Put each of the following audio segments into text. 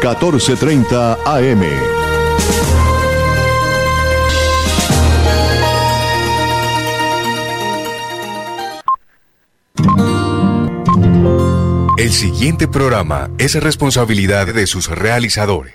1430 AM. El siguiente programa es responsabilidad de sus realizadores.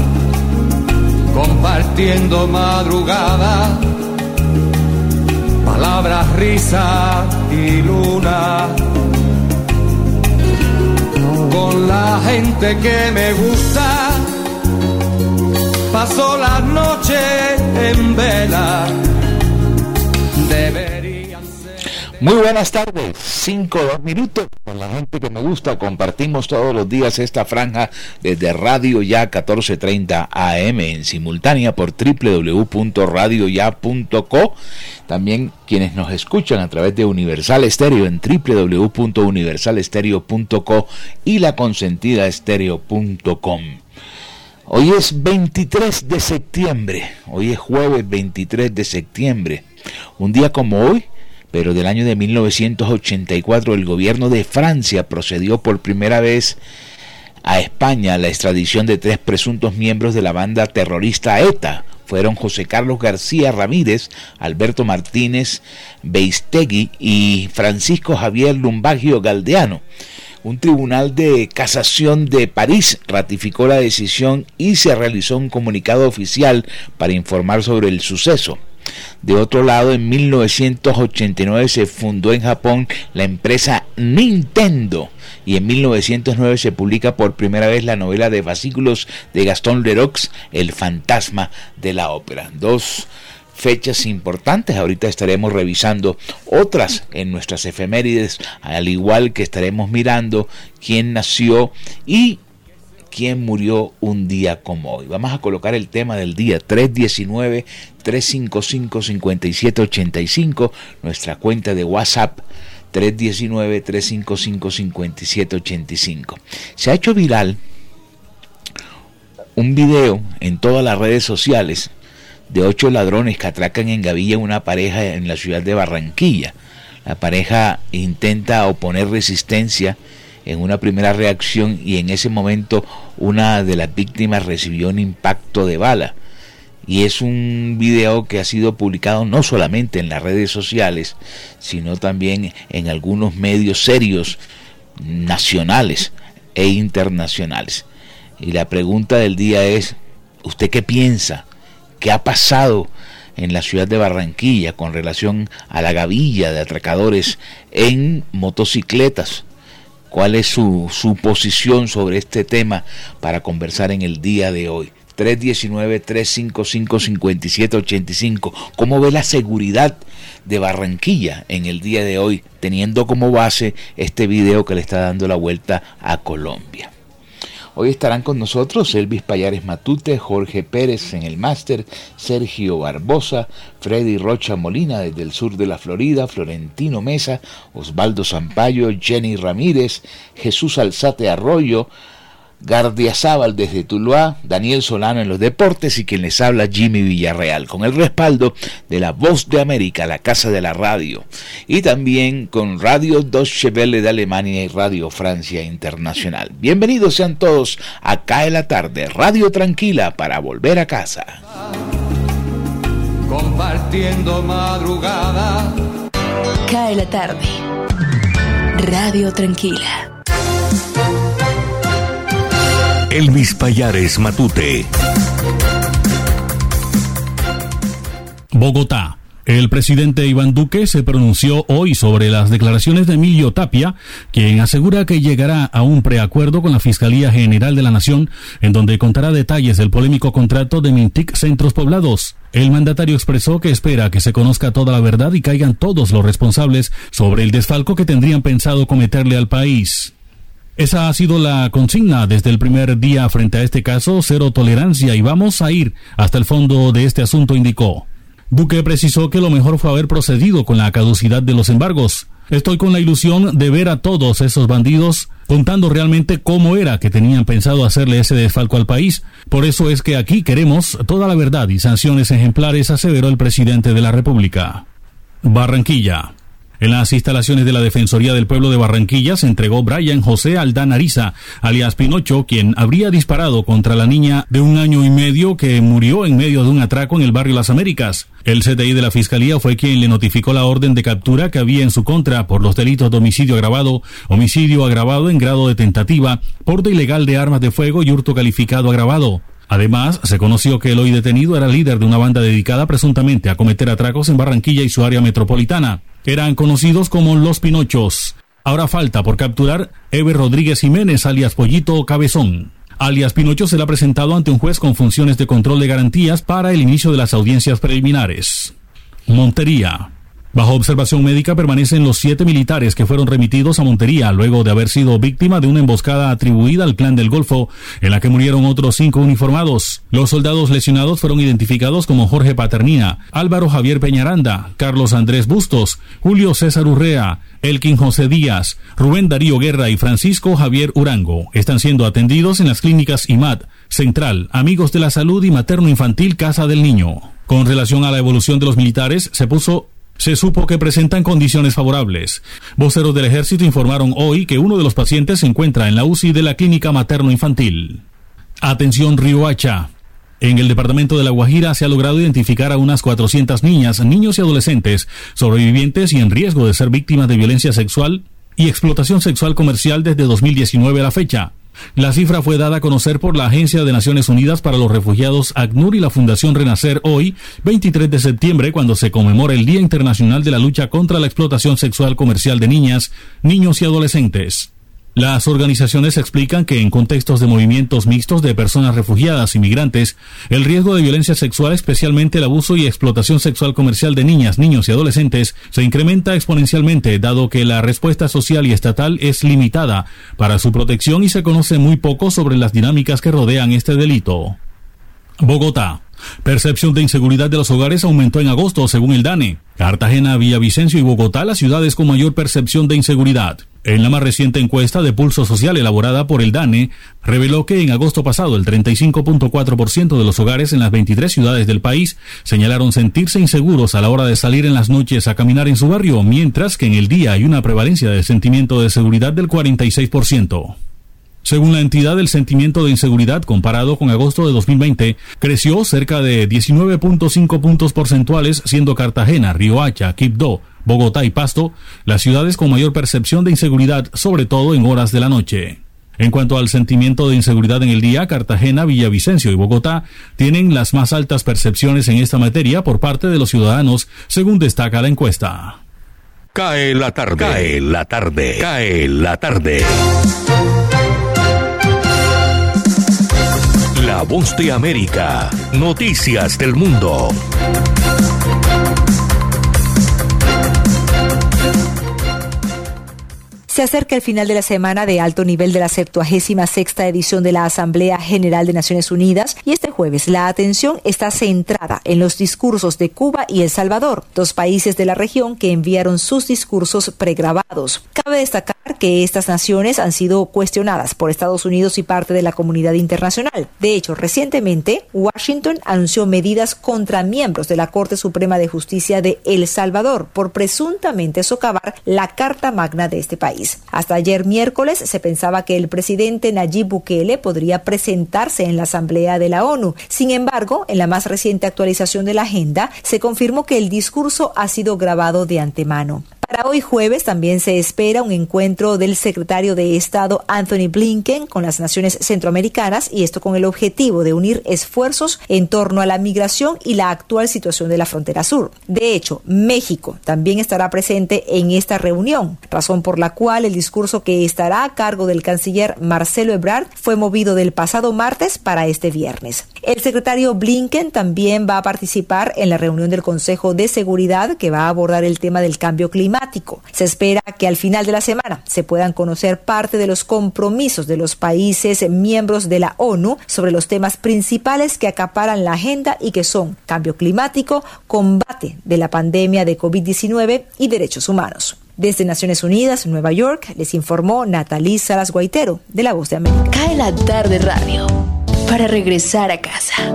compartiendo madrugada, palabras, risa y luna. Con la gente que me gusta, paso las noches en vela. Muy buenas tardes, 5 dos minutos. Con la gente que me gusta, compartimos todos los días esta franja desde Radio Ya 1430 AM en simultánea por www.radioya.co. También quienes nos escuchan a través de Universal Estéreo en www.universalestereo.co y la consentidaestereo.com. Hoy es 23 de septiembre, hoy es jueves 23 de septiembre. Un día como hoy, pero del año de 1984 el gobierno de Francia procedió por primera vez a España la extradición de tres presuntos miembros de la banda terrorista ETA. Fueron José Carlos García Ramírez, Alberto Martínez Beistegui y Francisco Javier Lumbagio Galdeano. Un tribunal de casación de París ratificó la decisión y se realizó un comunicado oficial para informar sobre el suceso. De otro lado, en 1989 se fundó en Japón la empresa Nintendo y en 1909 se publica por primera vez la novela de fascículos de Gastón Leroux, El fantasma de la ópera. Dos fechas importantes. Ahorita estaremos revisando otras en nuestras efemérides, al igual que estaremos mirando quién nació y quién murió un día como hoy. Vamos a colocar el tema del día 319-355-5785, nuestra cuenta de WhatsApp 319-355-5785. Se ha hecho viral un video en todas las redes sociales de ocho ladrones que atracan en Gavilla una pareja en la ciudad de Barranquilla. La pareja intenta oponer resistencia en una primera reacción y en ese momento una de las víctimas recibió un impacto de bala. Y es un video que ha sido publicado no solamente en las redes sociales, sino también en algunos medios serios nacionales e internacionales. Y la pregunta del día es, ¿usted qué piensa? ¿Qué ha pasado en la ciudad de Barranquilla con relación a la gavilla de atracadores en motocicletas? cuál es su, su posición sobre este tema para conversar en el día de hoy. 319-355-5785. ¿Cómo ve la seguridad de Barranquilla en el día de hoy, teniendo como base este video que le está dando la vuelta a Colombia? Hoy estarán con nosotros Elvis Payares Matute, Jorge Pérez en el máster, Sergio Barbosa, Freddy Rocha Molina desde el sur de la Florida, Florentino Mesa, Osvaldo Zampayo, Jenny Ramírez, Jesús Alzate Arroyo, Gardiazabal desde Tuluá, Daniel Solano en los deportes y quien les habla Jimmy Villarreal, con el respaldo de la Voz de América, la Casa de la Radio, y también con Radio Deutsche Welle de Alemania y Radio Francia Internacional. Bienvenidos sean todos a Cae la Tarde, Radio Tranquila para volver a casa. Compartiendo madrugada Cae la tarde. Radio Tranquila. Elvis Payares Matute. Bogotá. El presidente Iván Duque se pronunció hoy sobre las declaraciones de Emilio Tapia, quien asegura que llegará a un preacuerdo con la Fiscalía General de la Nación, en donde contará detalles del polémico contrato de Mintic Centros Poblados. El mandatario expresó que espera que se conozca toda la verdad y caigan todos los responsables sobre el desfalco que tendrían pensado cometerle al país. Esa ha sido la consigna desde el primer día frente a este caso, cero tolerancia y vamos a ir hasta el fondo de este asunto, indicó. Duque precisó que lo mejor fue haber procedido con la caducidad de los embargos. Estoy con la ilusión de ver a todos esos bandidos contando realmente cómo era que tenían pensado hacerle ese desfalco al país. Por eso es que aquí queremos toda la verdad y sanciones ejemplares, aseveró el presidente de la República. Barranquilla. En las instalaciones de la Defensoría del Pueblo de Barranquilla se entregó Brian José Aldán Ariza, alias Pinocho, quien habría disparado contra la niña de un año y medio que murió en medio de un atraco en el barrio Las Américas. El CTI de la Fiscalía fue quien le notificó la orden de captura que había en su contra por los delitos de homicidio agravado, homicidio agravado en grado de tentativa, porte ilegal de armas de fuego y hurto calificado agravado. Además, se conoció que el hoy detenido era líder de una banda dedicada presuntamente a cometer atracos en Barranquilla y su área metropolitana. Eran conocidos como Los Pinochos. Ahora falta por capturar Eber Rodríguez Jiménez, alias Pollito Cabezón. Alias Pinocho será presentado ante un juez con funciones de control de garantías para el inicio de las audiencias preliminares. Montería. Bajo observación médica permanecen los siete militares que fueron remitidos a Montería luego de haber sido víctima de una emboscada atribuida al clan del Golfo, en la que murieron otros cinco uniformados. Los soldados lesionados fueron identificados como Jorge Paternina, Álvaro Javier Peñaranda, Carlos Andrés Bustos, Julio César Urrea, Elkin José Díaz, Rubén Darío Guerra y Francisco Javier Urango. Están siendo atendidos en las clínicas IMAD, Central, Amigos de la Salud y Materno Infantil Casa del Niño. Con relación a la evolución de los militares, se puso se supo que presentan condiciones favorables. Voceros del ejército informaron hoy que uno de los pacientes se encuentra en la UCI de la clínica materno-infantil. Atención Riohacha. En el departamento de La Guajira se ha logrado identificar a unas 400 niñas, niños y adolescentes sobrevivientes y en riesgo de ser víctimas de violencia sexual y explotación sexual comercial desde 2019 a la fecha. La cifra fue dada a conocer por la Agencia de Naciones Unidas para los Refugiados ACNUR y la Fundación Renacer hoy, 23 de septiembre, cuando se conmemora el Día Internacional de la Lucha contra la Explotación Sexual Comercial de Niñas, Niños y Adolescentes. Las organizaciones explican que en contextos de movimientos mixtos de personas refugiadas y migrantes, el riesgo de violencia sexual, especialmente el abuso y explotación sexual comercial de niñas, niños y adolescentes, se incrementa exponencialmente dado que la respuesta social y estatal es limitada para su protección y se conoce muy poco sobre las dinámicas que rodean este delito. Bogotá. Percepción de inseguridad de los hogares aumentó en agosto, según el DANE. Cartagena, Villavicencio y Bogotá, las ciudades con mayor percepción de inseguridad. En la más reciente encuesta de pulso social elaborada por el DANE, reveló que en agosto pasado el 35.4% de los hogares en las 23 ciudades del país señalaron sentirse inseguros a la hora de salir en las noches a caminar en su barrio, mientras que en el día hay una prevalencia de sentimiento de seguridad del 46%. Según la entidad, el sentimiento de inseguridad comparado con agosto de 2020 creció cerca de 19.5 puntos porcentuales, siendo Cartagena, Riohacha, Quibdó, Bogotá y Pasto las ciudades con mayor percepción de inseguridad, sobre todo en horas de la noche. En cuanto al sentimiento de inseguridad en el día, Cartagena, Villavicencio y Bogotá tienen las más altas percepciones en esta materia por parte de los ciudadanos, según destaca la encuesta. Cae la tarde. Cae la tarde. Cae la tarde. La voz de América. Noticias del mundo. Se acerca el final de la semana de alto nivel de la 76 sexta edición de la Asamblea General de Naciones Unidas y este jueves la atención está centrada en los discursos de Cuba y El Salvador, dos países de la región que enviaron sus discursos pregrabados. Cabe destacar que estas naciones han sido cuestionadas por Estados Unidos y parte de la comunidad internacional. De hecho, recientemente Washington anunció medidas contra miembros de la Corte Suprema de Justicia de El Salvador por presuntamente socavar la Carta Magna de este país. Hasta ayer miércoles se pensaba que el presidente Nayib Bukele podría presentarse en la Asamblea de la ONU. Sin embargo, en la más reciente actualización de la agenda, se confirmó que el discurso ha sido grabado de antemano. Para hoy jueves también se espera un encuentro del secretario de Estado Anthony Blinken con las naciones centroamericanas y esto con el objetivo de unir esfuerzos en torno a la migración y la actual situación de la frontera sur. De hecho, México también estará presente en esta reunión, razón por la cual el discurso que estará a cargo del canciller Marcelo Ebrard fue movido del pasado martes para este viernes. El secretario Blinken también va a participar en la reunión del Consejo de Seguridad que va a abordar el tema del cambio climático. Se espera que al final de la semana se puedan conocer parte de los compromisos de los países miembros de la ONU sobre los temas principales que acaparan la agenda y que son cambio climático, combate de la pandemia de COVID-19 y derechos humanos. Desde Naciones Unidas, Nueva York, les informó Natalí Salas Guaitero, de La Voz de América. Cae la tarde radio para regresar a casa.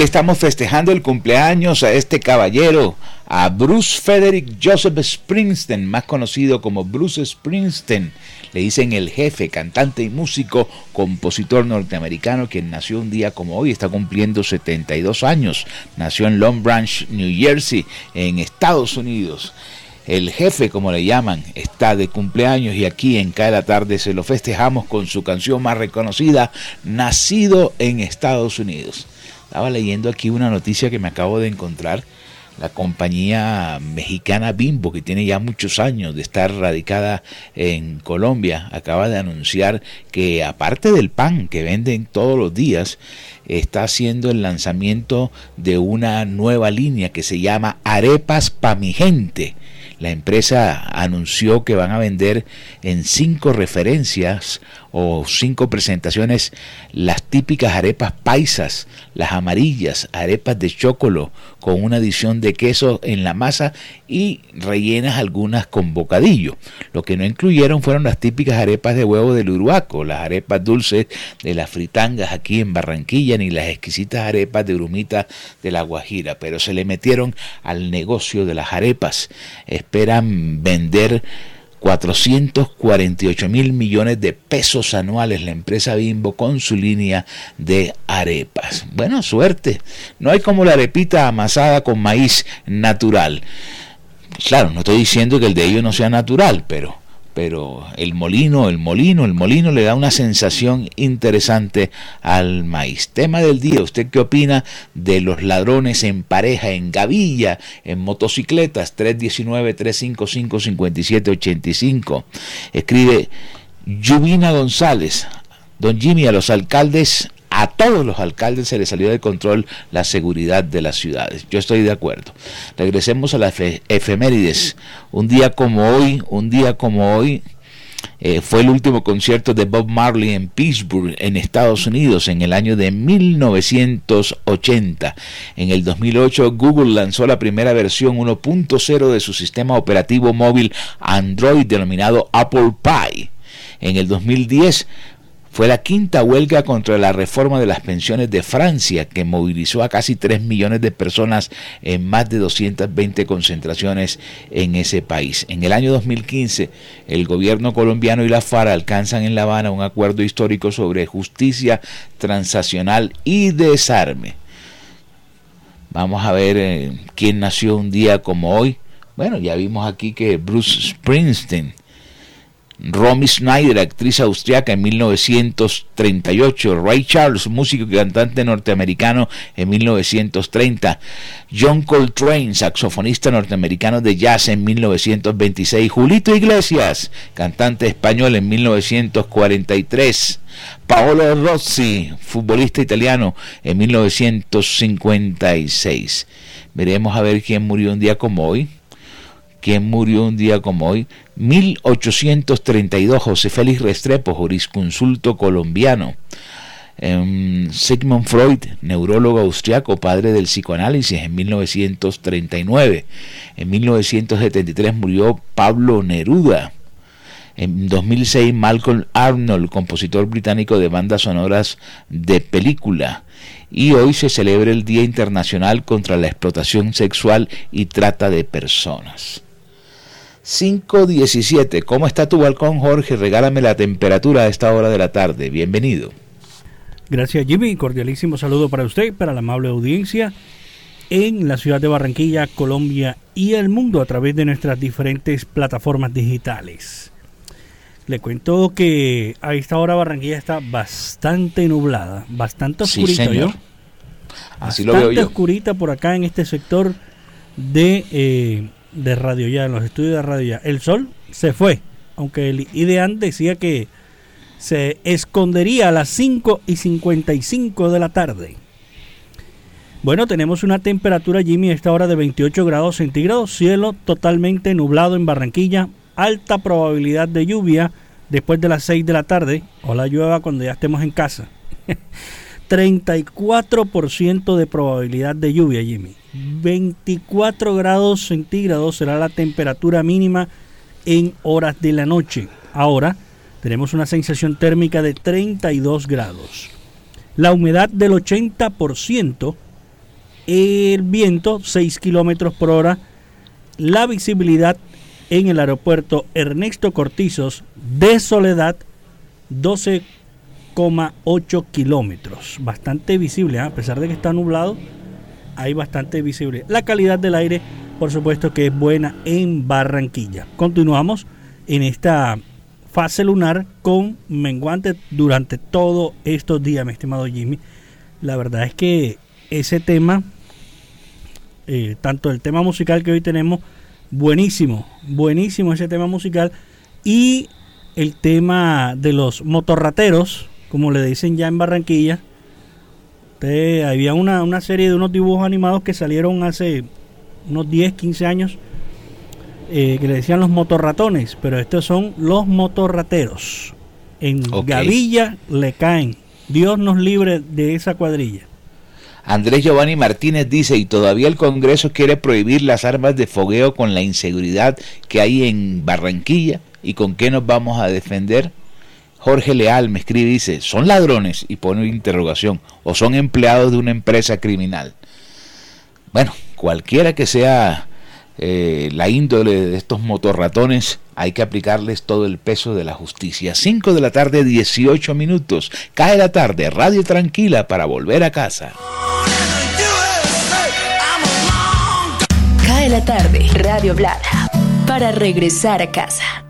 Le estamos festejando el cumpleaños a este caballero, a Bruce Frederick Joseph Springsteen, más conocido como Bruce Springsteen. Le dicen el jefe, cantante y músico, compositor norteamericano, quien nació un día como hoy, está cumpliendo 72 años. Nació en Long Branch, New Jersey, en Estados Unidos. El jefe, como le llaman, está de cumpleaños y aquí en cada tarde se lo festejamos con su canción más reconocida, Nacido en Estados Unidos. Estaba leyendo aquí una noticia que me acabo de encontrar. La compañía mexicana Bimbo, que tiene ya muchos años de estar radicada en Colombia, acaba de anunciar que aparte del pan que venden todos los días, está haciendo el lanzamiento de una nueva línea que se llama Arepas Pa' mi gente la empresa anunció que van a vender en cinco referencias o cinco presentaciones las típicas arepas paisas, las amarillas, arepas de chocolo con una adición de queso en la masa y rellenas algunas con bocadillo. Lo que no incluyeron fueron las típicas arepas de huevo del Uruaco, las arepas dulces de las fritangas aquí en Barranquilla, ni las exquisitas arepas de grumita de la Guajira, pero se le metieron al negocio de las arepas. Esperan vender 448 mil millones de pesos anuales la empresa Bimbo con su línea de arepas. Bueno, suerte. No hay como la arepita amasada con maíz natural. Claro, no estoy diciendo que el de ellos no sea natural, pero pero el molino, el molino, el molino le da una sensación interesante al maíz. Tema del día, ¿usted qué opina de los ladrones en pareja, en gavilla, en motocicletas? 319-355-5785. Escribe Yubina González. Don Jimmy, a los alcaldes a todos los alcaldes se les salió de control la seguridad de las ciudades. Yo estoy de acuerdo. Regresemos a las efemérides. Un día como hoy, un día como hoy, eh, fue el último concierto de Bob Marley en Pittsburgh, en Estados Unidos, en el año de 1980. En el 2008, Google lanzó la primera versión 1.0 de su sistema operativo móvil Android denominado Apple Pie. En el 2010, fue la quinta huelga contra la reforma de las pensiones de Francia, que movilizó a casi 3 millones de personas en más de 220 concentraciones en ese país. En el año 2015, el gobierno colombiano y la FARC alcanzan en La Habana un acuerdo histórico sobre justicia transaccional y desarme. Vamos a ver eh, quién nació un día como hoy. Bueno, ya vimos aquí que Bruce Springsteen Romy Schneider, actriz austriaca en 1938, Ray Charles, músico y cantante norteamericano en 1930, John Coltrane, saxofonista norteamericano de jazz en 1926, Julito Iglesias, cantante español en 1943, Paolo Rossi, futbolista italiano en 1956. Veremos a ver quién murió un día como hoy. ¿Quién murió un día como hoy? 1832, José Félix Restrepo, jurisconsulto colombiano. Em, Sigmund Freud, neurólogo austriaco, padre del psicoanálisis, en 1939. En 1973 murió Pablo Neruda. En 2006, Malcolm Arnold, compositor británico de bandas sonoras de película. Y hoy se celebra el Día Internacional contra la Explotación Sexual y Trata de Personas. 517. ¿Cómo está tu balcón, Jorge? Regálame la temperatura a esta hora de la tarde. Bienvenido. Gracias, Jimmy. Cordialísimo saludo para usted, para la amable audiencia en la ciudad de Barranquilla, Colombia y el mundo a través de nuestras diferentes plataformas digitales. Le cuento que a esta hora Barranquilla está bastante nublada, bastante oscurita. Sí, señor. Así lo veo yo. oscurita por acá en este sector de eh, de Radio Ya, en los estudios de Radio Ya. El sol se fue, aunque el IDEAN decía que se escondería a las 5 y 55 de la tarde. Bueno, tenemos una temperatura, Jimmy, a esta hora de 28 grados centígrados, cielo totalmente nublado en Barranquilla, alta probabilidad de lluvia después de las 6 de la tarde, o la llueva cuando ya estemos en casa. 34% de probabilidad de lluvia, Jimmy. 24 grados centígrados será la temperatura mínima en horas de la noche. Ahora tenemos una sensación térmica de 32 grados. La humedad del 80%, el viento 6 kilómetros por hora, la visibilidad en el aeropuerto Ernesto Cortizos de Soledad 12,8 kilómetros. Bastante visible, ¿eh? a pesar de que está nublado hay bastante visible. La calidad del aire, por supuesto que es buena en Barranquilla. Continuamos en esta fase lunar con menguante durante todos estos días, mi estimado Jimmy. La verdad es que ese tema, eh, tanto el tema musical que hoy tenemos, buenísimo, buenísimo ese tema musical, y el tema de los motorrateros, como le dicen ya en Barranquilla, había una, una serie de unos dibujos animados que salieron hace unos 10, 15 años eh, que le decían los motorratones, pero estos son los motorrateros. En Gavilla le caen. Dios nos libre de esa cuadrilla. Andrés Giovanni Martínez dice, y todavía el Congreso quiere prohibir las armas de fogueo con la inseguridad que hay en Barranquilla, ¿y con qué nos vamos a defender? Jorge Leal me escribe y dice, ¿son ladrones? Y pone interrogación, o son empleados de una empresa criminal. Bueno, cualquiera que sea eh, la índole de estos motorratones, hay que aplicarles todo el peso de la justicia. 5 de la tarde, 18 minutos. Cae la tarde, radio tranquila para volver a casa. Cae la tarde, radio blada, para regresar a casa.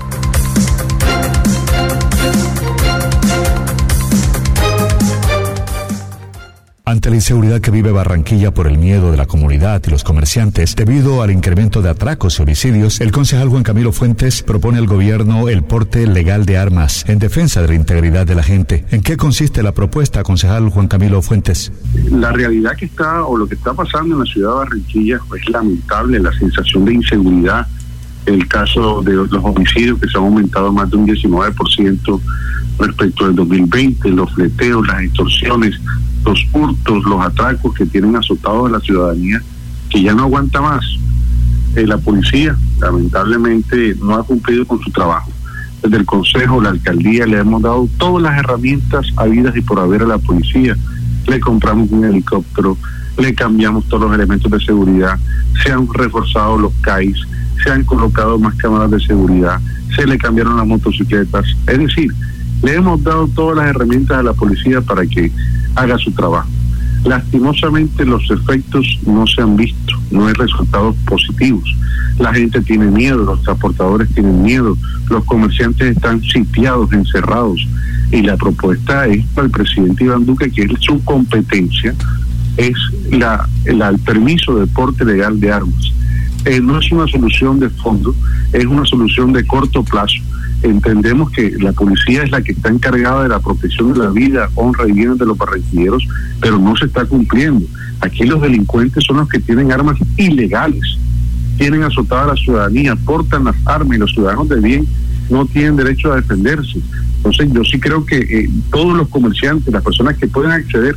Ante la inseguridad que vive Barranquilla por el miedo de la comunidad y los comerciantes debido al incremento de atracos y homicidios, el concejal Juan Camilo Fuentes propone al gobierno el porte legal de armas en defensa de la integridad de la gente. ¿En qué consiste la propuesta, concejal Juan Camilo Fuentes? La realidad que está o lo que está pasando en la ciudad de Barranquilla es lamentable, la sensación de inseguridad el caso de los homicidios que se han aumentado más de un 19% respecto del 2020, los fleteos, las extorsiones, los hurtos, los atracos que tienen azotado a la ciudadanía, que ya no aguanta más. Eh, la policía, lamentablemente, no ha cumplido con su trabajo. Desde el Consejo, la alcaldía, le hemos dado todas las herramientas habidas y por haber a la policía. Le compramos un helicóptero, le cambiamos todos los elementos de seguridad, se han reforzado los CAIs, se han colocado más cámaras de seguridad, se le cambiaron las motocicletas. Es decir, Le hemos dado todas las herramientas a la policía para que haga su trabajo. Lastimosamente los efectos no se han visto, no hay resultados positivos. La gente tiene miedo, los transportadores tienen miedo, los comerciantes están sitiados, encerrados. Y la propuesta es para el presidente Iván Duque que es su competencia, es la, el permiso de porte legal de armas. Eh, no es una solución de fondo, es una solución de corto plazo. Entendemos que la policía es la que está encargada de la protección de la vida, honra y bienes de los barranquilleros, pero no se está cumpliendo. Aquí los delincuentes son los que tienen armas ilegales, tienen azotada a la ciudadanía, portan las armas y los ciudadanos de bien no tienen derecho a defenderse. Entonces yo sí creo que eh, todos los comerciantes, las personas que pueden acceder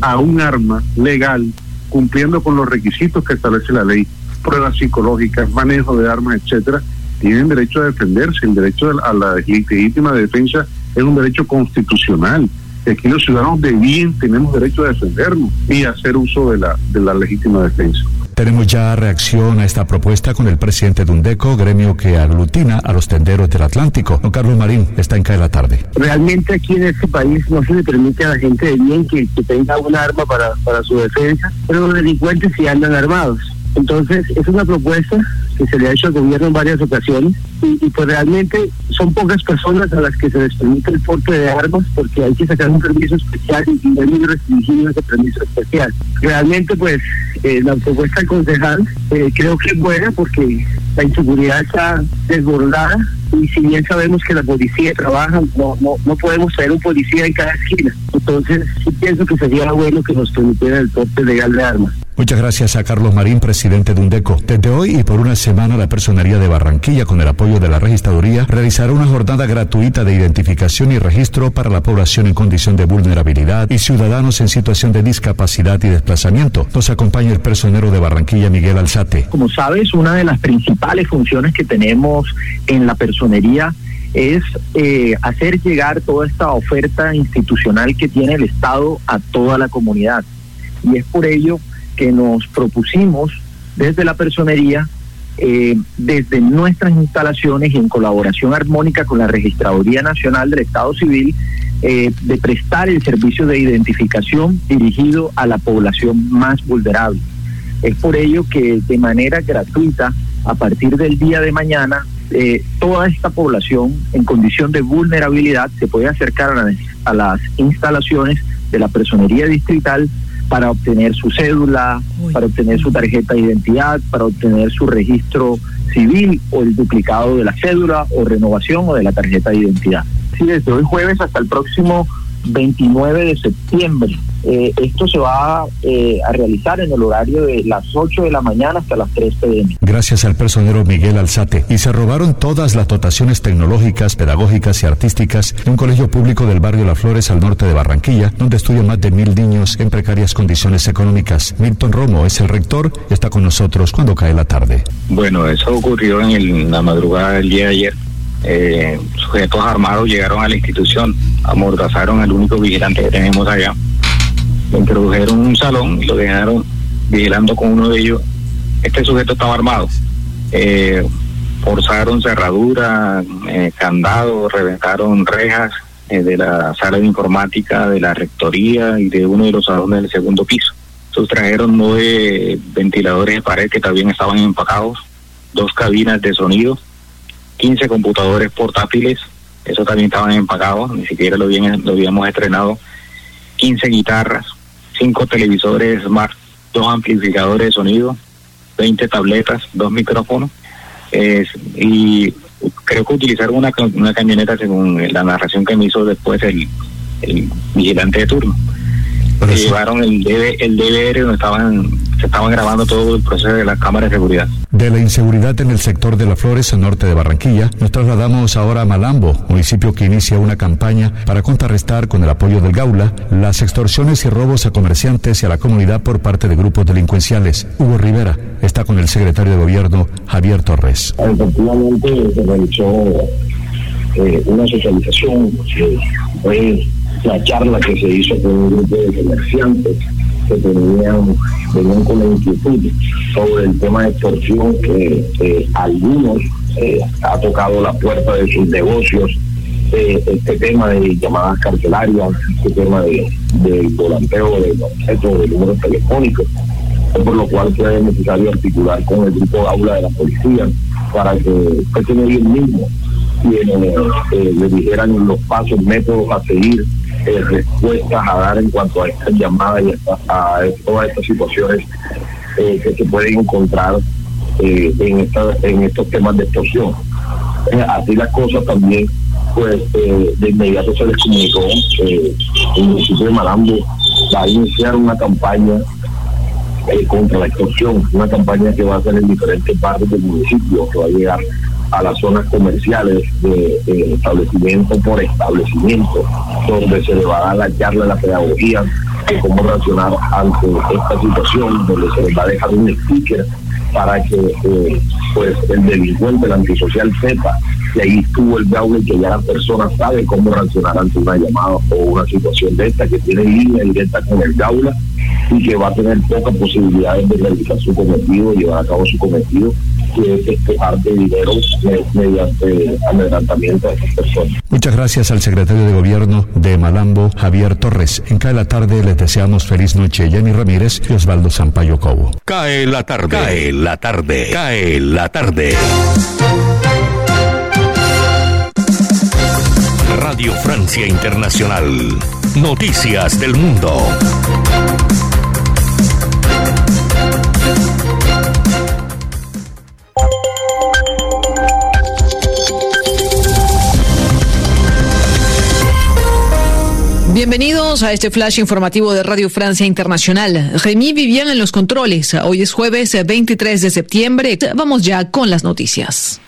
a un arma legal, cumpliendo con los requisitos que establece la ley, pruebas psicológicas, manejo de armas, etcétera, tienen derecho a defenderse. El derecho a la legítima defensa es un derecho constitucional. Aquí los ciudadanos de bien tenemos derecho a defendernos y hacer uso de la, de la legítima defensa. Tenemos ya reacción a esta propuesta con el presidente de UNDECO, gremio que aglutina a los tenderos del Atlántico. Don Carlos Marín está en CAE la tarde. Realmente aquí en este país no se le permite a la gente de bien que, que tenga un arma para, para su defensa, pero los delincuentes sí andan armados. Entonces, es una propuesta que se le ha hecho al gobierno en varias ocasiones y, pues realmente son pocas personas a las que se les permite el porte de armas porque hay que sacar un permiso especial y, no muy restringido ese permiso especial. Realmente pues eh, la propuesta concejal eh, creo que es buena porque la inseguridad está desbordada y si bien sabemos que la policía trabaja, no, no, no podemos tener un policía en cada esquina. Entonces sí pienso que sería bueno que nos permitiera el porte legal de armas. Muchas gracias a Carlos Marín, presidente de UNDECO. Desde hoy y por una semana, la Personería de Barranquilla, con el apoyo de la Registraduría, realizará una jornada gratuita de identificación y registro para la población en condición de vulnerabilidad y ciudadanos en situación de discapacidad y desplazamiento. Nos acompaña el personero de Barranquilla, Miguel Alzate. Como sabes, una de las principales funciones que tenemos en la es eh, hacer llegar toda esta oferta institucional que tiene el Estado a toda la comunidad. Y es por ello que nos propusimos desde la personería, eh, desde nuestras instalaciones y en colaboración armónica con la Registraduría Nacional del Estado Civil, eh, de prestar el servicio de identificación dirigido a la población más vulnerable. Es por ello que de manera gratuita, a partir del día de mañana, eh, toda esta población en condición de vulnerabilidad se puede acercar a las, a las instalaciones de la personería distrital para obtener su cédula, para obtener su tarjeta de identidad, para obtener su registro civil o el duplicado de la cédula o renovación o de la tarjeta de identidad. Sí, desde hoy jueves hasta el próximo 29 de septiembre. Eh, esto se va eh, a realizar en el horario de las 8 de la mañana hasta las 3 pm. Gracias al personero Miguel Alzate. Y se robaron todas las dotaciones tecnológicas, pedagógicas y artísticas de un colegio público del barrio Las Flores al norte de Barranquilla, donde estudian más de mil niños en precarias condiciones económicas. Milton Romo es el rector y está con nosotros cuando cae la tarde. Bueno, eso ocurrió en la madrugada del día de ayer eh, sujetos armados llegaron a la institución, amordazaron al único vigilante que tenemos allá, introdujeron un salón y lo dejaron vigilando con uno de ellos. Este sujeto estaba armado. Eh, forzaron cerradura, eh, candados, reventaron rejas eh, de la sala de informática, de la rectoría y de uno de los salones del segundo piso. Sustrajeron nueve ventiladores de pared que también estaban empacados, dos cabinas de sonido 15 computadores portátiles, eso también estaban empagados, ni siquiera lo, lo habíamos estrenado, 15 guitarras, 5 televisores smart, 2 amplificadores de sonido, 20 tabletas, 2 micrófonos, y creo que utilizaron una, una camioneta según la narración que me hizo después el vigilante de turno. Llevaron el, el DVR donde estaban, se estaban grabando todo el proceso de la cámara de seguridad. De la inseguridad en el sector de las Flores, norte de Barranquilla, nos trasladamos ahora a Malambo, municipio que inicia una campaña para contrarrestar con el apoyo del Gaula las extorsiones y robos a comerciantes y a la comunidad por parte de grupos delincuenciales. Hugo Rivera está con el secretario de gobierno, Javier Torres. Efectivamente, se realizó eh, una socialización, fue la charla que se hizo con un grupo de comerciantes que tenían, venían con la inquietud sobre el tema de extorsión que algunos eh, ha tocado la puerta de sus negocios eh, este tema de llamadas carcelarias, este tema de, de volanteo de objetos, de números telefónicos, por lo cual fue necesario articular con el grupo aula de la policía para que fuesen ellos mismos quienes eh, le dijeran los pasos, métodos a seguir, eh, respuestas a dar en cuanto a estas llamadas y a, todas estas situaciones eh, que se pueden encontrar en, esta, en estos temas de extorsión. así las cosas también, pues de inmediato se les comunicó el municipio de Malambo va a iniciar una campaña contra la extorsión, una campaña que va a ser en diferentes partes del municipio, que va a llegar a las zonas comerciales de, establecimiento por establecimiento, donde se le va a dar la charla, la pedagogía de cómo reaccionar ante esta situación, donde se les va a dejar un sticker para que eh, pues el delincuente, el antisocial sepa que ahí estuvo el gaula y que ya la persona sabe cómo reaccionar ante una llamada o una situación de esta, que tiene línea directa con el gaula y que va a tener pocas posibilidades de realizar su cometido, llevar a cabo su cometido, que es despejar de dinero mediante adelantamiento a esas personas. Muchas gracias al secretario de Gobierno de Malambo, Javier Torres. En Cae la Tarde les deseamos feliz noche, Jenny Ramírez y Osvaldo Sampaio Cobo. Cae la tarde, cae la tarde, cae la tarde. Radio Francia Internacional. Noticias del Mundo. Bienvenidos a este flash informativo de Radio Francia Internacional. Remy Vivian en los controles. Hoy es jueves 23 de septiembre. Vamos ya con las noticias.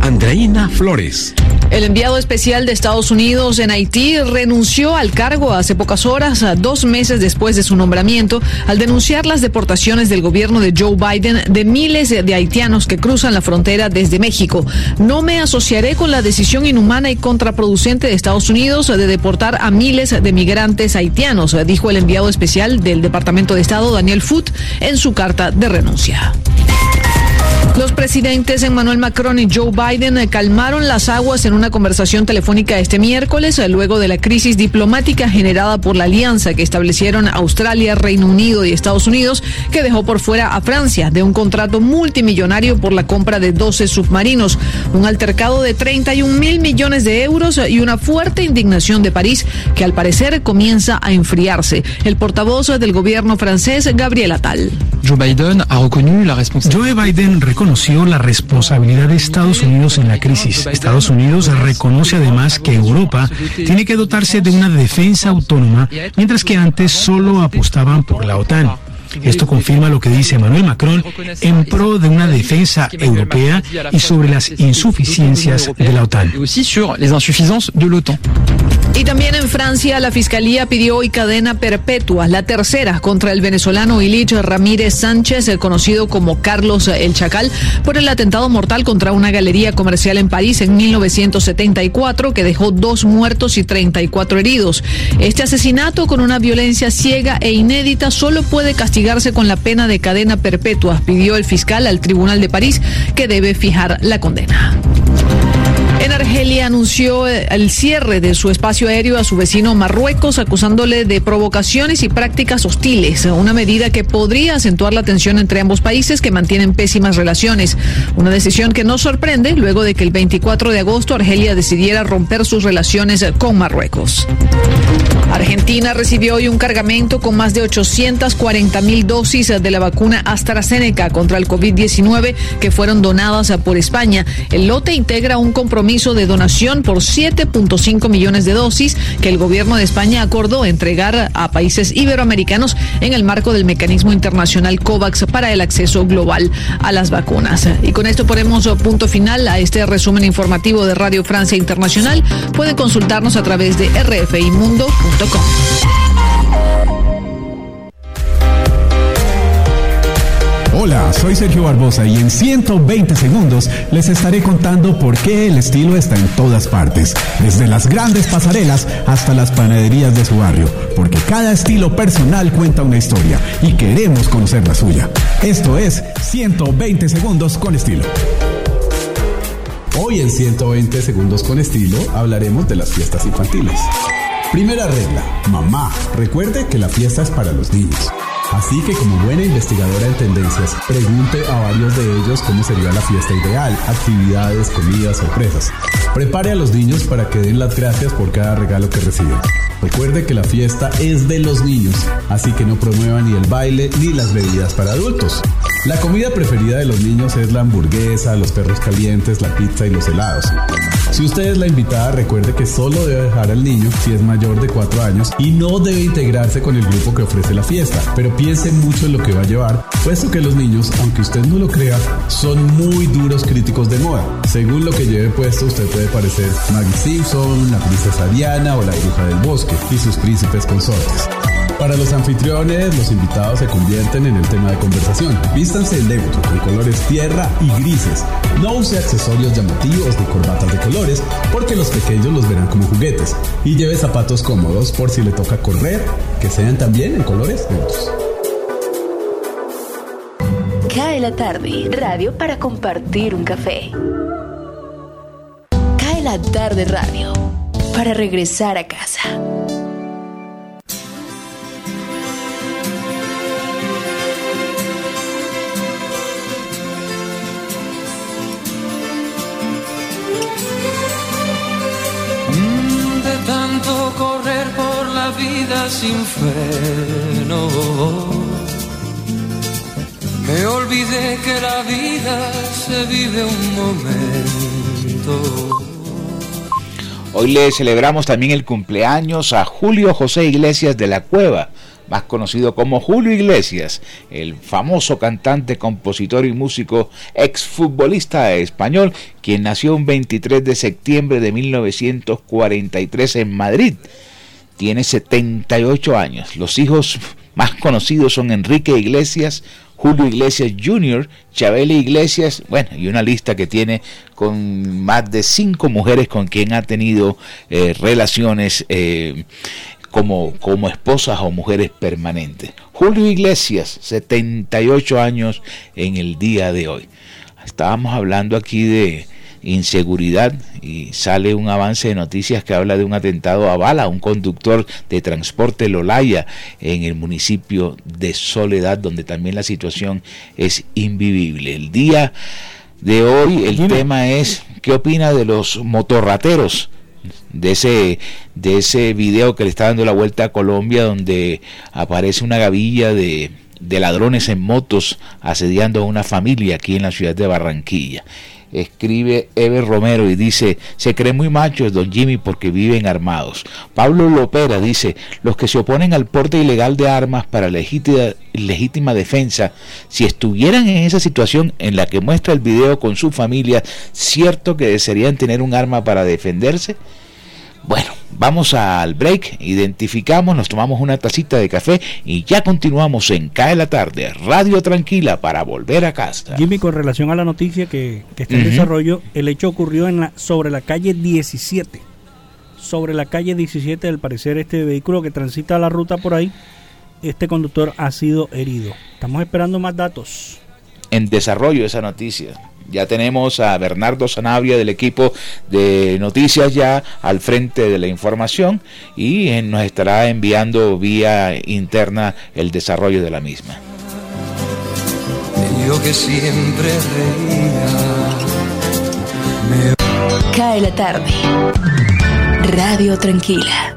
Andreina Flores. El enviado especial de Estados Unidos en Haití renunció al cargo hace pocas horas, dos meses después de su nombramiento, al denunciar las deportaciones del gobierno de Joe Biden de miles de haitianos que cruzan la frontera desde México. No me asociaré con la decisión inhumana y contraproducente de Estados Unidos de deportar a miles de migrantes haitianos, dijo el enviado especial del Departamento de Estado, Daniel Foote, en su carta de renuncia. Los presidentes Emmanuel Macron y Joe Biden calmaron las aguas en una conversación telefónica este miércoles, luego de la crisis diplomática generada por la alianza que establecieron Australia, Reino Unido y Estados Unidos, que dejó por fuera a Francia de un contrato multimillonario por la compra de 12 submarinos, un altercado de 31 mil millones de euros y una fuerte indignación de París que al parecer comienza a enfriarse. El portavoz del gobierno francés, Gabriel Attal. Joe Biden ha reconnu la Joe Biden reconoció la responsabilidad de Estados Unidos en la crisis. Estados Unidos reconoce además que Europa tiene que dotarse de una defensa autónoma, mientras que antes solo apostaban por la OTAN. Esto confirma lo que dice Emmanuel Macron en pro de una defensa europea y sobre las insuficiencias de la OTAN. Y también en Francia, la Fiscalía pidió hoy cadena perpetua, la tercera contra el venezolano Ilich Ramírez Sánchez, conocido como Carlos El Chacal, por el atentado mortal contra una galería comercial en París en 1974 que dejó dos muertos y 34 heridos. Este asesinato con una violencia ciega e inédita solo puede castigarse con la pena de cadena perpetua, pidió el fiscal al Tribunal de París, que debe fijar la condena. En Argelia anunció el cierre de su espacio aéreo a su vecino Marruecos, acusándole de provocaciones y prácticas hostiles, una medida que podría acentuar la tensión entre ambos países que mantienen pésimas relaciones. Una decisión que no sorprende luego de que el 24 de agosto Argelia decidiera romper sus relaciones con Marruecos. Argentina recibió hoy un cargamento con más de 840 mil dosis de la vacuna AstraZeneca contra el COVID-19 que fueron donadas por España. El lote integra un compromiso de donación por 7.5 millones de dosis que el gobierno de España acordó entregar a países iberoamericanos en el marco del mecanismo internacional COVAX para el acceso global a las vacunas. Y con esto ponemos punto final a este resumen informativo de Radio Francia Internacional. Puede consultarnos a través de rfimundo.com. Hola, soy Sergio Barbosa y en 120 segundos les estaré contando por qué el estilo está en todas partes, desde las grandes pasarelas hasta las panaderías de su barrio, porque cada estilo personal cuenta una historia y queremos conocer la suya. Esto es 120 segundos con estilo. Hoy en 120 segundos con estilo hablaremos de las fiestas infantiles. Primera regla, mamá, recuerde que la fiesta es para los niños. Así que como buena investigadora en tendencias, pregunte a varios de ellos cómo sería la fiesta ideal, actividades, comidas, sorpresas. Prepare a los niños para que den las gracias por cada regalo que reciben. Recuerde que la fiesta es de los niños, así que no promueva ni el baile ni las bebidas para adultos. La comida preferida de los niños es la hamburguesa, los perros calientes, la pizza y los helados. Si usted es la invitada, recuerde que solo debe dejar al niño si es mayor de 4 años y no debe integrarse con el grupo que ofrece la fiesta, pero piense mucho en lo que va a llevar, puesto que los niños, aunque usted no lo crea, son muy duros críticos de moda. Según lo que lleve puesto, usted puede parecer Maggie Simpson, la princesa Diana o la bruja del bosque y sus príncipes consortes. Para los anfitriones, los invitados se convierten en el tema de conversación. Vístanse neutro, con colores tierra y grises. No use accesorios llamativos ni corbatas de colores, porque los pequeños los verán como juguetes. Y lleve zapatos cómodos por si le toca correr, que sean también en colores neutros. Cae la tarde, radio para compartir un café. Cae la tarde, radio para regresar a casa. Vida sin freno. Me olvidé que la vida se vive un momento. Hoy le celebramos también el cumpleaños a Julio José Iglesias de la Cueva, más conocido como Julio Iglesias, el famoso cantante, compositor y músico exfutbolista español, quien nació un 23 de septiembre de 1943 en Madrid. Tiene 78 años. Los hijos más conocidos son Enrique Iglesias, Julio Iglesias Jr., Chabela Iglesias, bueno, y una lista que tiene con más de cinco mujeres con quien ha tenido eh, relaciones eh, como, como esposas o mujeres permanentes. Julio Iglesias, 78 años en el día de hoy. Estábamos hablando aquí de inseguridad y sale un avance de noticias que habla de un atentado a bala a un conductor de transporte Lolaya en el municipio de Soledad donde también la situación es invivible. El día de hoy el tema es ¿qué opina de los motorrateros? de ese de ese video que le está dando la vuelta a Colombia donde aparece una gavilla de, de ladrones en motos asediando a una familia aquí en la ciudad de Barranquilla escribe Ever Romero y dice, se cree muy machos don Jimmy porque viven armados. Pablo Lopera dice, los que se oponen al porte ilegal de armas para legítima, legítima defensa, si estuvieran en esa situación en la que muestra el video con su familia, ¿cierto que desearían tener un arma para defenderse? Bueno, vamos al break, identificamos, nos tomamos una tacita de café y ya continuamos en Cae la Tarde, Radio Tranquila para volver a casa. Jimmy, con relación a la noticia que, que está en desarrollo, el hecho ocurrió en la, sobre la calle 17. Sobre la calle 17, al parecer, este vehículo que transita la ruta por ahí, este conductor ha sido herido. Estamos esperando más datos. En desarrollo esa noticia. Ya tenemos a Bernardo Sanabria del equipo de noticias ya al frente de la información y nos estará enviando vía interna el desarrollo de la misma. Yo que siempre reía. Cae la tarde. Radio Tranquila.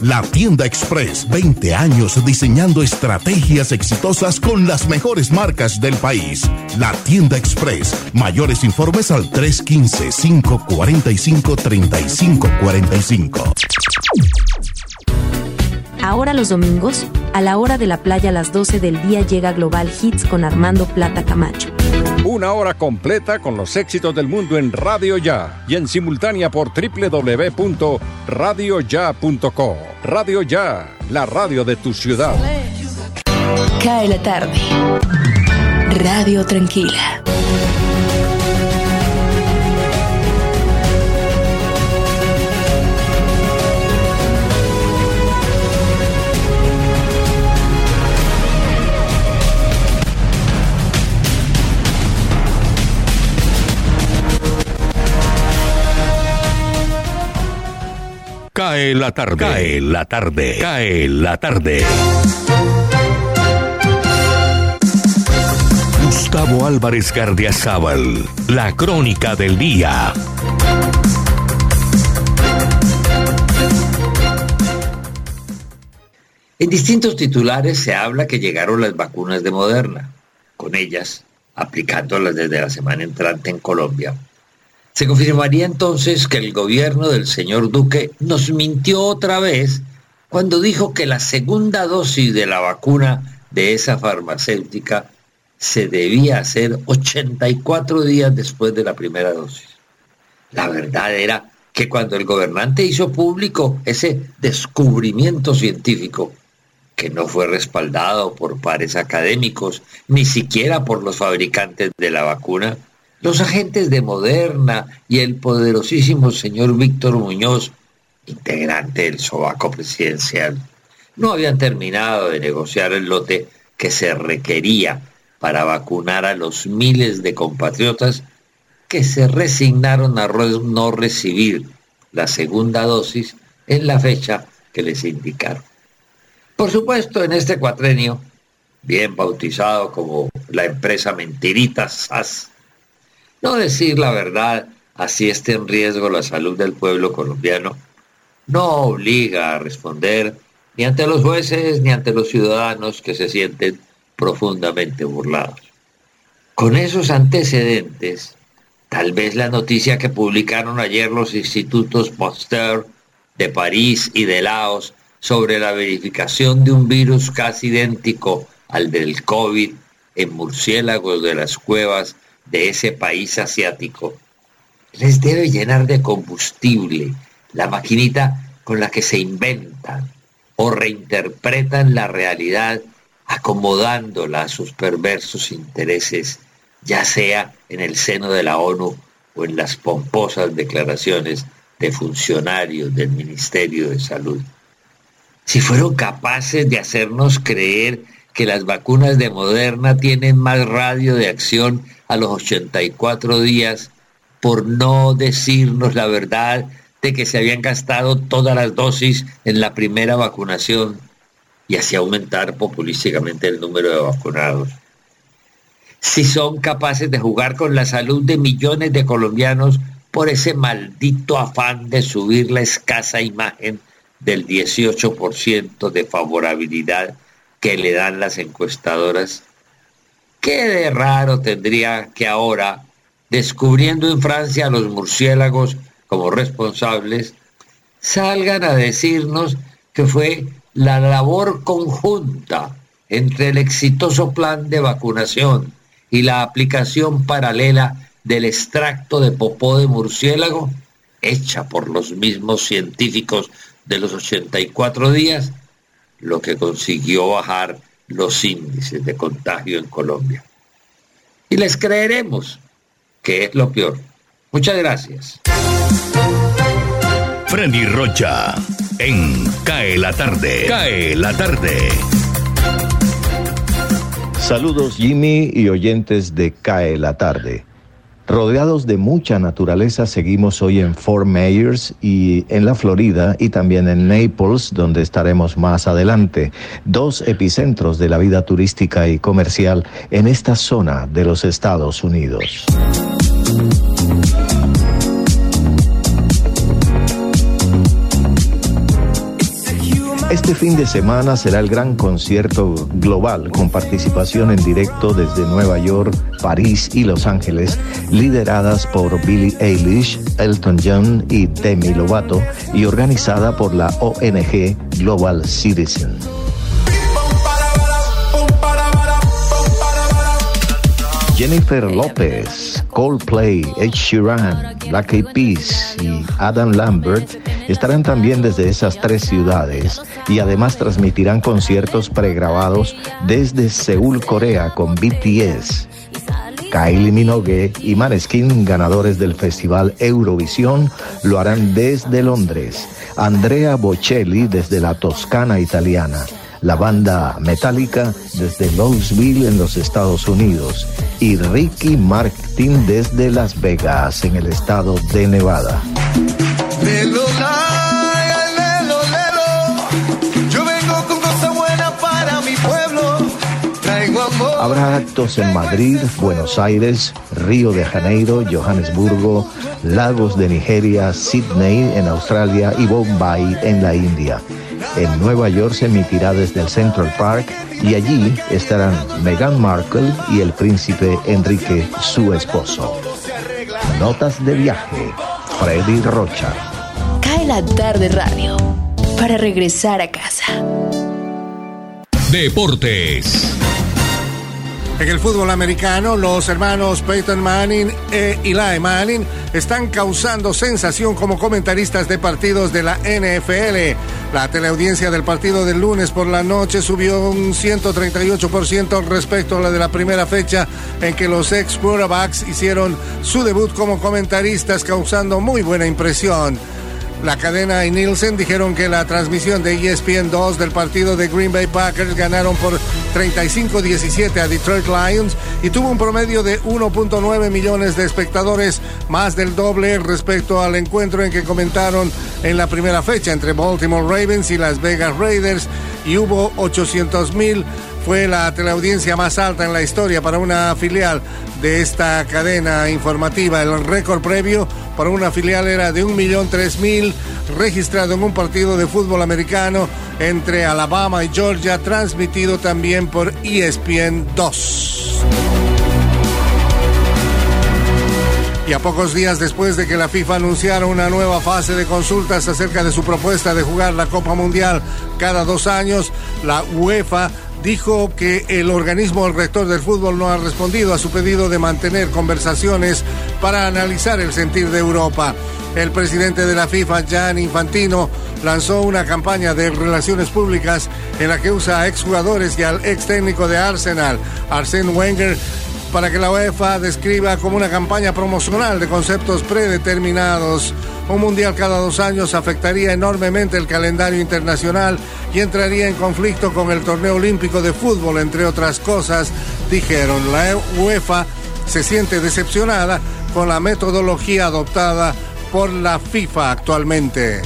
La tienda Express, 20 años diseñando estrategias exitosas con las mejores marcas del país. La tienda Express, mayores informes al 315-545-3545. Ahora los domingos, a la hora de la playa a las 12 del día llega Global Hits con Armando Plata Camacho. Una hora completa con los éxitos del mundo en Radio Ya y en simultánea por www.radioya.co. Radio Ya, la radio de tu ciudad. Cae la tarde. Radio Tranquila. Cae la tarde. Cae la tarde. Cae la tarde. Gustavo Álvarez Gardiazabal. La crónica del día. En distintos titulares se habla que llegaron las vacunas de Moderna, con ellas aplicándolas desde la semana entrante en Colombia. Se confirmaría entonces que el gobierno del señor Duque nos mintió otra vez cuando dijo que la segunda dosis de la vacuna de esa farmacéutica se debía hacer 84 días después de la primera dosis. La verdad era que cuando el gobernante hizo público ese descubrimiento científico, que no fue respaldado por pares académicos, ni siquiera por los fabricantes de la vacuna, los agentes de Moderna y el poderosísimo señor Víctor Muñoz, integrante del sobaco presidencial, no habían terminado de negociar el lote que se requería para vacunar a los miles de compatriotas que se resignaron a no recibir la segunda dosis en la fecha que les indicaron. Por supuesto, en este cuatrenio, bien bautizado como la empresa mentirita SAS, no decir la verdad, así esté en riesgo la salud del pueblo colombiano, no obliga a responder ni ante los jueces ni ante los ciudadanos que se sienten profundamente burlados. Con esos antecedentes, tal vez la noticia que publicaron ayer los institutos Pasteur de París y de Laos sobre la verificación de un virus casi idéntico al del COVID en murciélagos de las cuevas de ese país asiático, les debe llenar de combustible la maquinita con la que se inventan o reinterpretan la realidad acomodándola a sus perversos intereses, ya sea en el seno de la ONU o en las pomposas declaraciones de funcionarios del Ministerio de Salud. Si fueron capaces de hacernos creer que las vacunas de Moderna tienen más radio de acción a los 84 días por no decirnos la verdad de que se habían gastado todas las dosis en la primera vacunación y así aumentar populísticamente el número de vacunados. Si son capaces de jugar con la salud de millones de colombianos por ese maldito afán de subir la escasa imagen del 18% de favorabilidad que le dan las encuestadoras, ¿qué de raro tendría que ahora, descubriendo en Francia a los murciélagos como responsables, salgan a decirnos que fue la labor conjunta entre el exitoso plan de vacunación y la aplicación paralela del extracto de popó de murciélago, hecha por los mismos científicos de los 84 días, lo que consiguió bajar los índices de contagio en Colombia. Y les creeremos que es lo peor. Muchas gracias. Freddy Rocha en Cae la tarde. Cae la tarde. Saludos Jimmy y oyentes de Cae la tarde. Rodeados de mucha naturaleza, seguimos hoy en Fort Myers y en la Florida y también en Naples, donde estaremos más adelante, dos epicentros de la vida turística y comercial en esta zona de los Estados Unidos. Este fin de semana será el gran concierto global con participación en directo desde Nueva York, París y Los Ángeles, lideradas por Billie Eilish, Elton John y Demi Lovato y organizada por la ONG Global Citizen. Jennifer López, Coldplay, Ed Sheeran, Black Eyed Peas y Adam Lambert estarán también desde esas tres ciudades y además transmitirán conciertos pregrabados desde Seúl, Corea con BTS. Kylie Minogue y Maneskin, ganadores del Festival Eurovisión, lo harán desde Londres. Andrea Bocelli desde la Toscana italiana la banda Metallica desde Louisville en los Estados Unidos y Ricky Martin desde Las Vegas en el estado de Nevada. Habrá actos en Madrid, Buenos Aires, Río de Janeiro, Johannesburgo, Lagos de Nigeria, Sydney en Australia y Bombay en la India. En Nueva York se emitirá desde el Central Park y allí estarán Meghan Markle y el príncipe Enrique, su esposo. Notas de viaje, Freddy Rocha. Cae la tarde radio para regresar a casa. Deportes. En el fútbol americano, los hermanos Peyton Manning e Eli Manning están causando sensación como comentaristas de partidos de la NFL. La teleaudiencia del partido del lunes por la noche subió un 138% respecto a la de la primera fecha en que los ex quarterbacks hicieron su debut como comentaristas, causando muy buena impresión. La cadena y Nielsen dijeron que la transmisión de ESPN 2 del partido de Green Bay Packers ganaron por 35-17 a Detroit Lions y tuvo un promedio de 1.9 millones de espectadores, más del doble respecto al encuentro en que comentaron en la primera fecha entre Baltimore Ravens y Las Vegas Raiders y hubo 800 mil fue la teleaudiencia más alta en la historia para una filial de esta cadena informativa. El récord previo para una filial era de 1.003.000 registrado en un partido de fútbol americano entre Alabama y Georgia, transmitido también por ESPN 2. Y a pocos días después de que la FIFA anunciara una nueva fase de consultas acerca de su propuesta de jugar la Copa Mundial cada dos años, la UEFA dijo que el organismo el rector del fútbol no ha respondido a su pedido de mantener conversaciones para analizar el sentir de Europa. El presidente de la FIFA, Jan Infantino, lanzó una campaña de relaciones públicas en la que usa a exjugadores y al ex técnico de Arsenal, Arsène Wenger, para que la UEFA describa como una campaña promocional de conceptos predeterminados. Un mundial cada dos años afectaría enormemente el calendario internacional y entraría en conflicto con el torneo olímpico de fútbol, entre otras cosas, dijeron. La UEFA se siente decepcionada con la metodología adoptada por la FIFA actualmente.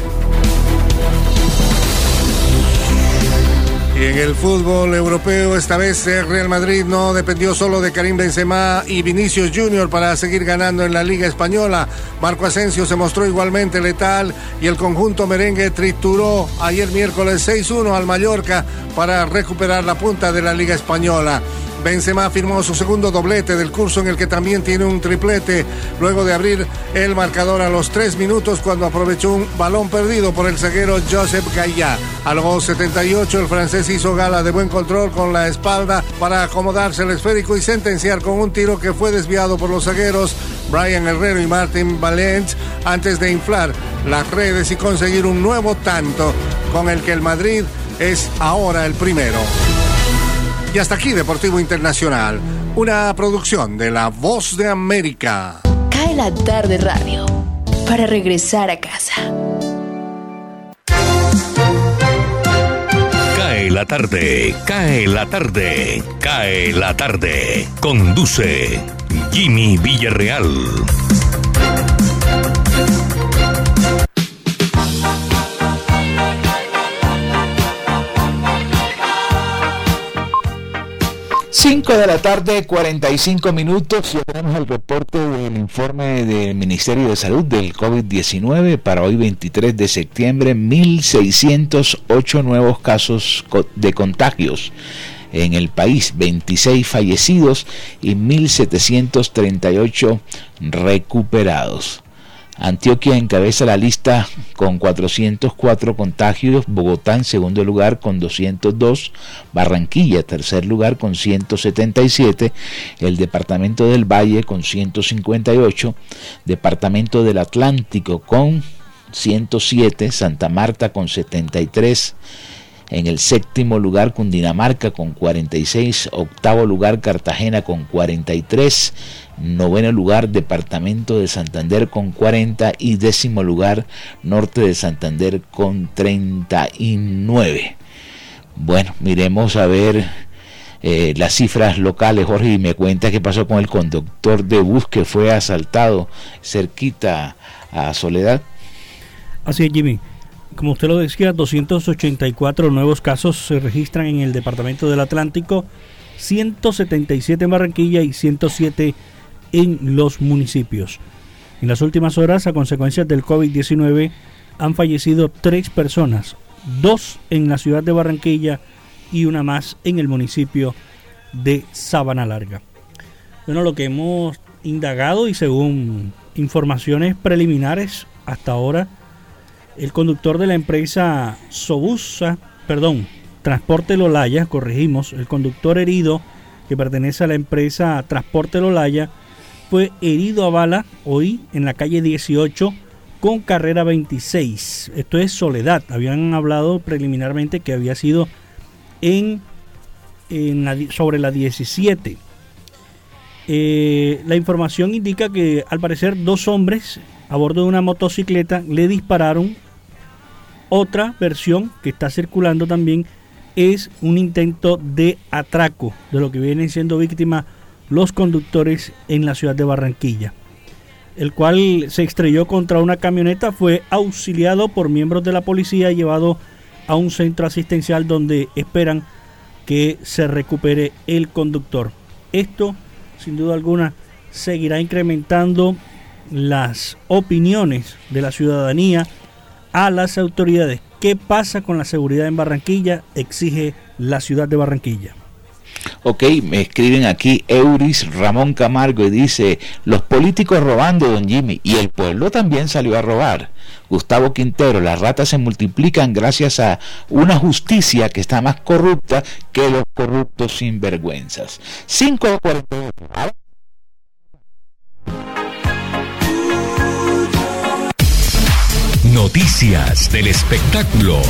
Y en el fútbol europeo, esta vez el Real Madrid no dependió solo de Karim Benzema y Vinicius Junior para seguir ganando en la Liga Española. Marco Asensio se mostró igualmente letal y el conjunto merengue trituró ayer miércoles 6-1 al Mallorca para recuperar la punta de la Liga Española. Benzema firmó su segundo doblete del curso en el que también tiene un triplete luego de abrir el marcador a los tres minutos cuando aprovechó un balón perdido por el zaguero Joseph Gaillá. A los 78 el francés hizo gala de buen control con la espalda para acomodarse el esférico y sentenciar con un tiro que fue desviado por los zagueros Brian Herrero y Martin Valens antes de inflar las redes y conseguir un nuevo tanto con el que el Madrid es ahora el primero. Y hasta aquí Deportivo Internacional, una producción de La Voz de América. Cae la tarde radio para regresar a casa. Cae la tarde, cae la tarde, cae la tarde. Conduce Jimmy Villarreal. 5 de la tarde, 45 minutos. Ya tenemos el reporte del informe del Ministerio de Salud del COVID-19 para hoy 23 de septiembre. 1.608 nuevos casos de contagios en el país, 26 fallecidos y 1.738 recuperados. Antioquia encabeza la lista con 404 contagios, Bogotá en segundo lugar con 202, Barranquilla tercer lugar con 177, el departamento del Valle con 158, departamento del Atlántico con 107, Santa Marta con 73, en el séptimo lugar Cundinamarca con 46, octavo lugar Cartagena con 43, noveno lugar Departamento de Santander con 40 y décimo lugar Norte de Santander con 39. Bueno, miremos a ver eh, las cifras locales, Jorge, y me cuenta qué pasó con el conductor de bus que fue asaltado cerquita a Soledad. Así es, Jimmy. Como usted lo decía, 284 nuevos casos se registran en el Departamento del Atlántico, 177 en Barranquilla y 107 en los municipios. En las últimas horas, a consecuencia del COVID-19, han fallecido tres personas, dos en la ciudad de Barranquilla y una más en el municipio de Sabana Larga. Bueno, lo que hemos indagado y según informaciones preliminares hasta ahora, el conductor de la empresa Sobusa, perdón, Transporte Lolaya, corregimos, el conductor herido que pertenece a la empresa Transporte Lolaya, fue herido a bala hoy en la calle 18 con carrera 26. Esto es Soledad. Habían hablado preliminarmente que había sido en, sobre la 17. Eh, la información indica que al parecer dos hombres a bordo de una motocicleta le dispararon otra versión que está circulando también es un intento de atraco de lo que vienen siendo víctimas los conductores en la ciudad de Barranquilla. El cual se estrelló contra una camioneta, fue auxiliado por miembros de la policía y llevado a un centro asistencial donde esperan que se recupere el conductor. Esto, sin duda alguna, seguirá incrementando las opiniones de la ciudadanía a las autoridades. ¿Qué pasa con la seguridad en Barranquilla? Exige la ciudad de Barranquilla. Ok, me escriben aquí Euris Ramón Camargo y dice, los políticos robando, don Jimmy, y el pueblo también salió a robar. Gustavo Quintero, las ratas se multiplican gracias a una justicia que está más corrupta que los corruptos sinvergüenzas. 548. Noticias del espectáculo.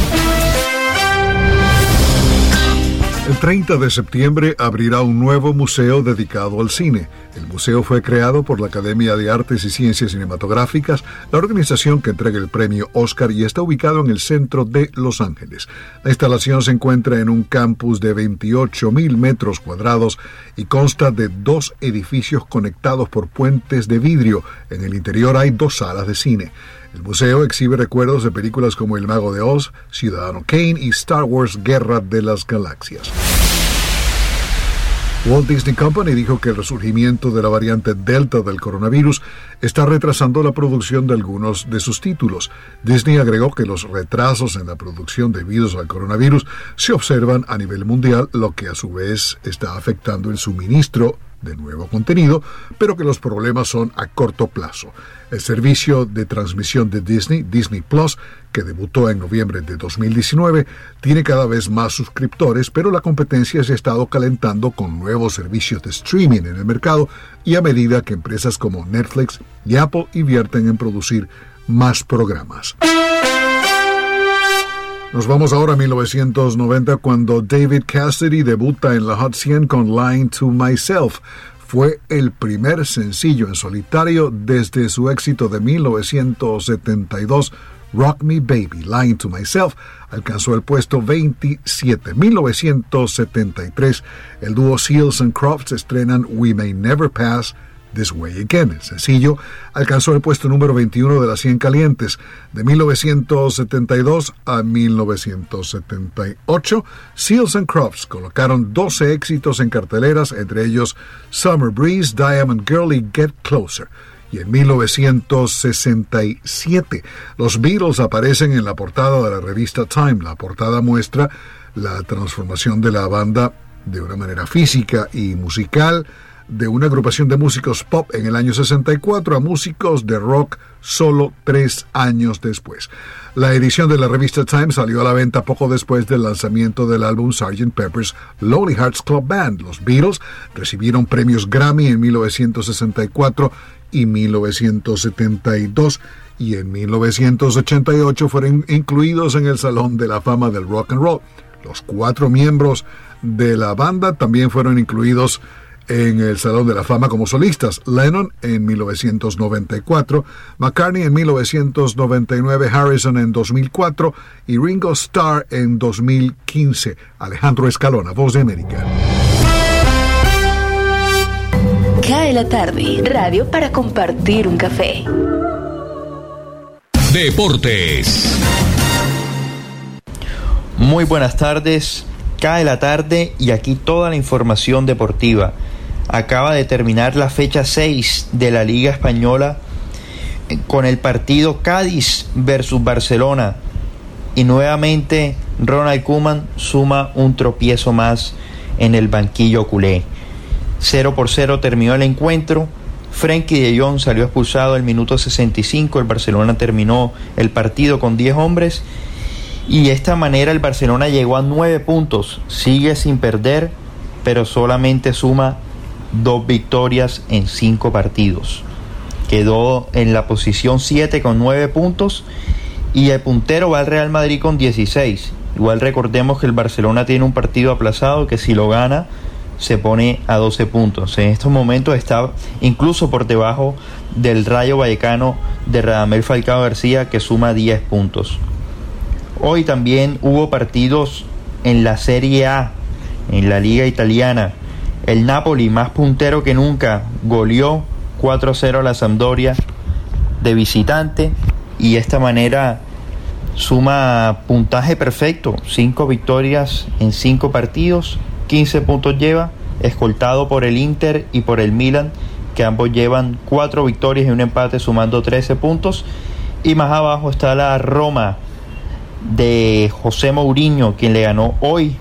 El 30 de septiembre abrirá un nuevo museo dedicado al cine. El museo fue creado por la Academia de Artes y Ciencias Cinematográficas, la organización que entrega el premio Oscar y está ubicado en el centro de Los Ángeles. La instalación se encuentra en un campus de 28 mil metros cuadrados y consta de dos edificios conectados por puentes de vidrio. En el interior hay dos salas de cine. El museo exhibe recuerdos de películas como El Mago de Oz, Ciudadano Kane y Star Wars Guerra de las Galaxias. Walt Disney Company dijo que el resurgimiento de la variante Delta del coronavirus está retrasando la producción de algunos de sus títulos. Disney agregó que los retrasos en la producción debidos al coronavirus se observan a nivel mundial, lo que a su vez está afectando el suministro de nuevo contenido, pero que los problemas son a corto plazo. El servicio de transmisión de Disney, Disney Plus, que debutó en noviembre de 2019, tiene cada vez más suscriptores, pero la competencia se ha estado calentando con nuevos servicios de streaming en el mercado y a medida que empresas como Netflix y Apple invierten en producir más programas. Nos vamos ahora a 1990 cuando David Cassidy debuta en la Hot 100 con Lying to Myself. Fue el primer sencillo en solitario desde su éxito de 1972, Rock Me Baby, Lying to Myself, alcanzó el puesto 27. 1973, el dúo Seals and Crofts estrenan We May Never Pass This Way Again. El sencillo alcanzó el puesto número 21 de las 100 calientes de 1972 a 1978. Seals and Crops colocaron 12 éxitos en carteleras, entre ellos Summer Breeze, Diamond Girl y Get Closer. Y en 1967 los Beatles aparecen en la portada de la revista Time. La portada muestra la transformación de la banda de una manera física y musical de una agrupación de músicos pop en el año 64 a músicos de rock solo tres años después. La edición de la revista Time salió a la venta poco después del lanzamiento del álbum Sgt. Pepper's Lonely Hearts Club Band. Los Beatles recibieron premios Grammy en 1964 y 1972 y en 1988 fueron incluidos en el Salón de la Fama del Rock and Roll. Los cuatro miembros de la banda también fueron incluidos en el Salón de la Fama como solistas. Lennon en 1994, McCartney en 1999, Harrison en 2004 y Ringo Starr en 2015. Alejandro Escalona, Voz de América. Cae la tarde, radio para compartir un café. Deportes. Muy buenas tardes. Cae la tarde y aquí toda la información deportiva. Acaba de terminar la fecha 6 de la Liga Española eh, con el partido Cádiz versus Barcelona. Y nuevamente Ronald Kuman suma un tropiezo más en el banquillo culé. 0 por 0 terminó el encuentro. Frenkie de Jong salió expulsado el minuto 65. El Barcelona terminó el partido con 10 hombres. Y de esta manera el Barcelona llegó a 9 puntos. Sigue sin perder, pero solamente suma dos victorias en cinco partidos. Quedó en la posición 7 con 9 puntos y el puntero va al Real Madrid con 16. Igual recordemos que el Barcelona tiene un partido aplazado que si lo gana se pone a 12 puntos. En estos momentos está incluso por debajo del Rayo Vallecano de Radamel Falcao García que suma 10 puntos. Hoy también hubo partidos en la Serie A, en la Liga Italiana. El Napoli, más puntero que nunca, goleó 4-0 a la Sampdoria de visitante y de esta manera suma puntaje perfecto, 5 victorias en 5 partidos, 15 puntos lleva, escoltado por el Inter y por el Milan, que ambos llevan 4 victorias y un empate sumando 13 puntos. Y más abajo está la Roma de José Mourinho, quien le ganó hoy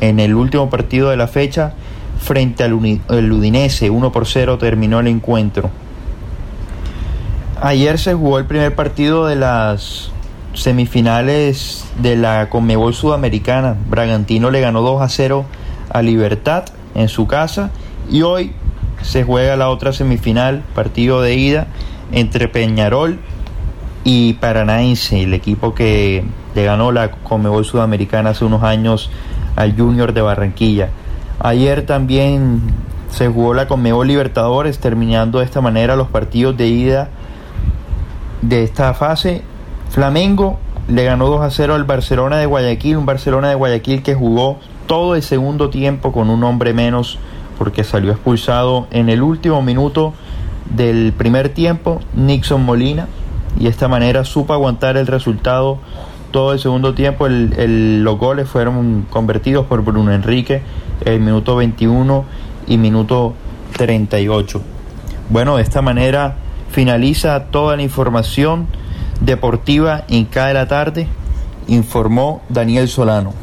en el último partido de la fecha frente al, Udinese. 1 por 0 terminó el encuentro. Ayer se jugó el primer partido de las semifinales de la Conmebol Sudamericana. Bragantino le ganó 2 a 0 a Libertad en su casa y hoy se juega la otra semifinal, partido de ida entre Peñarol y Paranaense, el equipo que le ganó la Conmebol Sudamericana hace unos años al Junior de Barranquilla. Ayer también se jugó la Conmebol Libertadores, terminando de esta manera los partidos de ida de esta fase. Flamengo le ganó 2 a 0 al Barcelona de Guayaquil, un Barcelona de Guayaquil que jugó todo el segundo tiempo con un hombre menos porque salió expulsado en el último minuto del primer tiempo Nixon Molina y de esta manera supo aguantar el resultado todo el segundo tiempo. los goles fueron convertidos por Bruno Enrique el minuto 21 y minuto 38. Bueno, de esta manera finaliza toda la información deportiva en cada la tarde, informó Daniel Solano.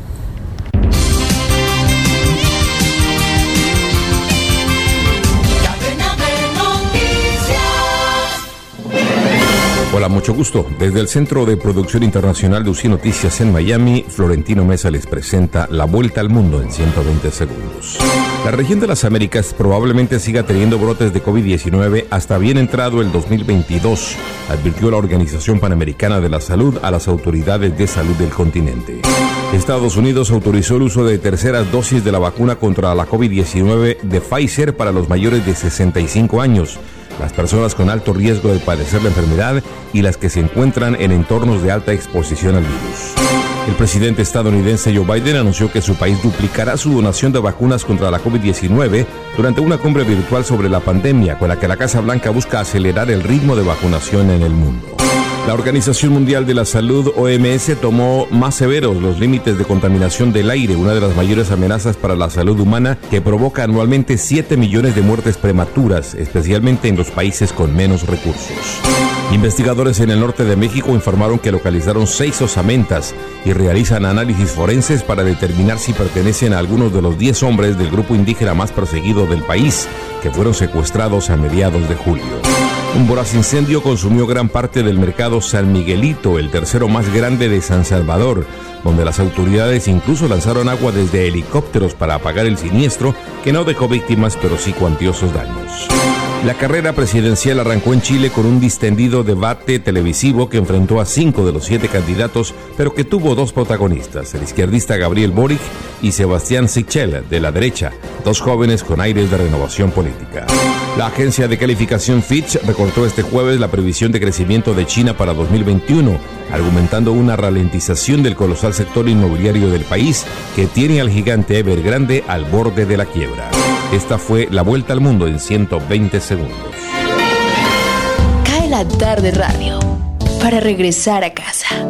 Hola, mucho gusto. Desde el Centro de Producción Internacional de UCI Noticias en Miami, Florentino Mesa les presenta La Vuelta al Mundo en 120 segundos. La región de las Américas probablemente siga teniendo brotes de COVID-19 hasta bien entrado el 2022, advirtió la Organización Panamericana de la Salud a las autoridades de salud del continente. Estados Unidos autorizó el uso de terceras dosis de la vacuna contra la COVID-19 de Pfizer para los mayores de 65 años las personas con alto riesgo de padecer la enfermedad y las que se encuentran en entornos de alta exposición al virus. El presidente estadounidense Joe Biden anunció que su país duplicará su donación de vacunas contra la COVID-19 durante una cumbre virtual sobre la pandemia con la que la Casa Blanca busca acelerar el ritmo de vacunación en el mundo. La Organización Mundial de la Salud, OMS, tomó más severos los límites de contaminación del aire, una de las mayores amenazas para la salud humana que provoca anualmente 7 millones de muertes prematuras, especialmente en los países con menos recursos. Investigadores en el norte de México informaron que localizaron seis osamentas y realizan análisis forenses para determinar si pertenecen a algunos de los 10 hombres del grupo indígena más perseguido del país, que fueron secuestrados a mediados de julio. Un voraz incendio consumió gran parte del mercado San Miguelito, el tercero más grande de San Salvador, donde las autoridades incluso lanzaron agua desde helicópteros para apagar el siniestro, que no dejó víctimas pero sí cuantiosos daños. La carrera presidencial arrancó en Chile con un distendido debate televisivo que enfrentó a cinco de los siete candidatos, pero que tuvo dos protagonistas, el izquierdista Gabriel Boric y Sebastián Sichel, de la derecha, dos jóvenes con aires de renovación política. La agencia de calificación Fitch recortó este jueves la previsión de crecimiento de China para 2021, argumentando una ralentización del colosal sector inmobiliario del país que tiene al gigante Evergrande al borde de la quiebra. Esta fue la vuelta al mundo en 120 segundos. Cae la tarde radio para regresar a casa.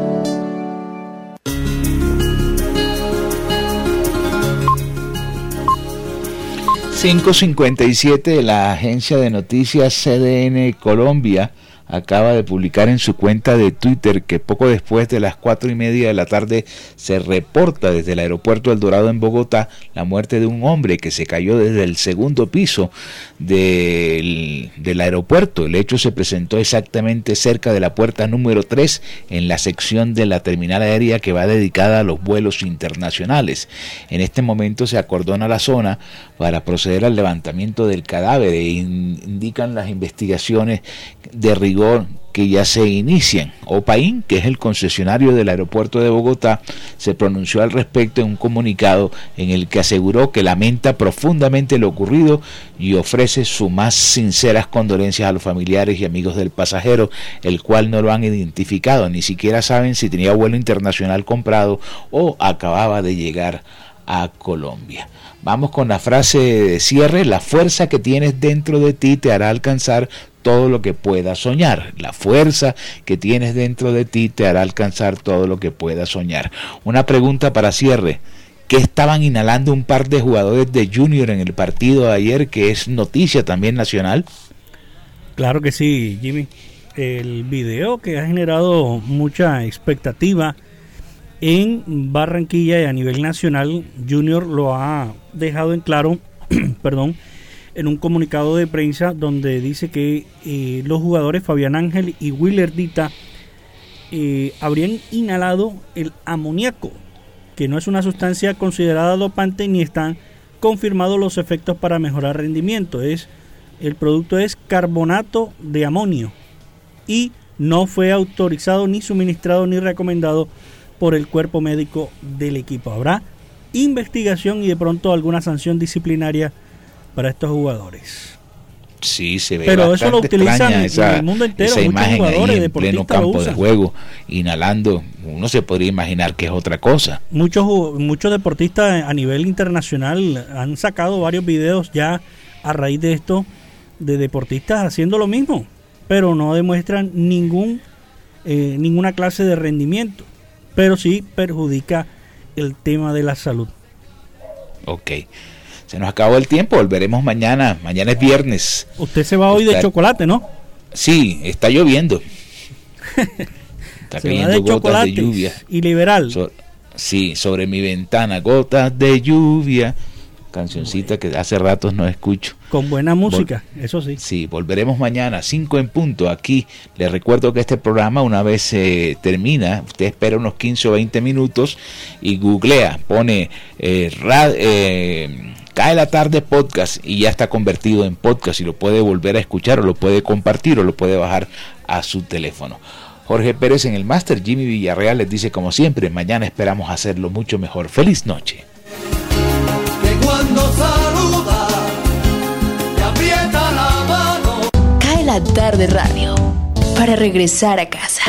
557 la agencia de noticias CDN Colombia acaba de publicar en su cuenta de Twitter que poco después de las cuatro y media de la tarde se reporta desde el aeropuerto El Dorado en Bogotá la muerte de un hombre que se cayó desde el segundo piso del, del aeropuerto. El hecho se presentó exactamente cerca de la puerta número 3 en la sección de la terminal aérea que va dedicada a los vuelos internacionales. En este momento se acordona la zona para proceder al levantamiento del cadáver e indican las investigaciones de rigor que ya se inician. Opaín, que es el concesionario del aeropuerto de Bogotá, se pronunció al respecto en un comunicado en el que aseguró que lamenta profundamente lo ocurrido y ofrece sus más sinceras condolencias a los familiares y amigos del pasajero, el cual no lo han identificado, ni siquiera saben si tenía vuelo internacional comprado o acababa de llegar a Colombia. Vamos con la frase de cierre, la fuerza que tienes dentro de ti te hará alcanzar todo lo que puedas soñar. La fuerza que tienes dentro de ti te hará alcanzar todo lo que puedas soñar. Una pregunta para cierre. ¿Qué estaban inhalando un par de jugadores de Junior en el partido de ayer que es noticia también nacional? Claro que sí, Jimmy. El video que ha generado mucha expectativa en Barranquilla y a nivel nacional, Junior lo ha dejado en claro, perdón, en un comunicado de prensa donde dice que eh, los jugadores Fabián Ángel y Willer Dita eh, habrían inhalado el amoníaco, que no es una sustancia considerada dopante ni están confirmados los efectos para mejorar rendimiento. Es, el producto es carbonato de amonio y no fue autorizado ni suministrado ni recomendado por el cuerpo médico del equipo. Habrá investigación y de pronto alguna sanción disciplinaria para estos jugadores. Sí, se ve Pero eso lo utilizan esa, en el mundo entero. Esa Muchos imagen jugadores, ahí en pleno campo de juego, inhalando, uno se podría imaginar que es otra cosa. Muchos, muchos deportistas a nivel internacional han sacado varios videos ya a raíz de esto de deportistas haciendo lo mismo, pero no demuestran ningún eh, ninguna clase de rendimiento, pero sí perjudica el tema de la salud. Ok. Se nos acabó el tiempo, volveremos mañana. Mañana es viernes. Usted se va hoy de Está- chocolate, ¿no? Sí, está lloviendo. Está Se va cayendo de gotas de lluvia. y liberal. So- sí, sobre mi ventana, gotas de lluvia. Cancioncita que hace ratos no escucho. Con buena música, eso sí. Sí, volveremos mañana, 5 en punto. Aquí les recuerdo que este programa, una vez se termina, usted espera unos 15 o 20 minutos y googlea, pone eh, ra- eh, Cae la tarde podcast y ya está convertido en podcast y lo puede volver a escuchar o lo puede compartir o lo puede bajar a su teléfono. Jorge Pérez en el máster, Jimmy Villarreal les dice como siempre, mañana esperamos hacerlo mucho mejor. Feliz noche. que cuando saluda te aprieta la mano. Cae la tarde radio para regresar a casa.